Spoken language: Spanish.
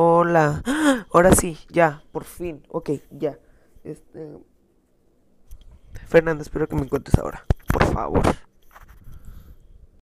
hola. Ahora sí, ya, por fin. Ok, ya. Este. Fernando, espero que me encuentres ahora. Por favor.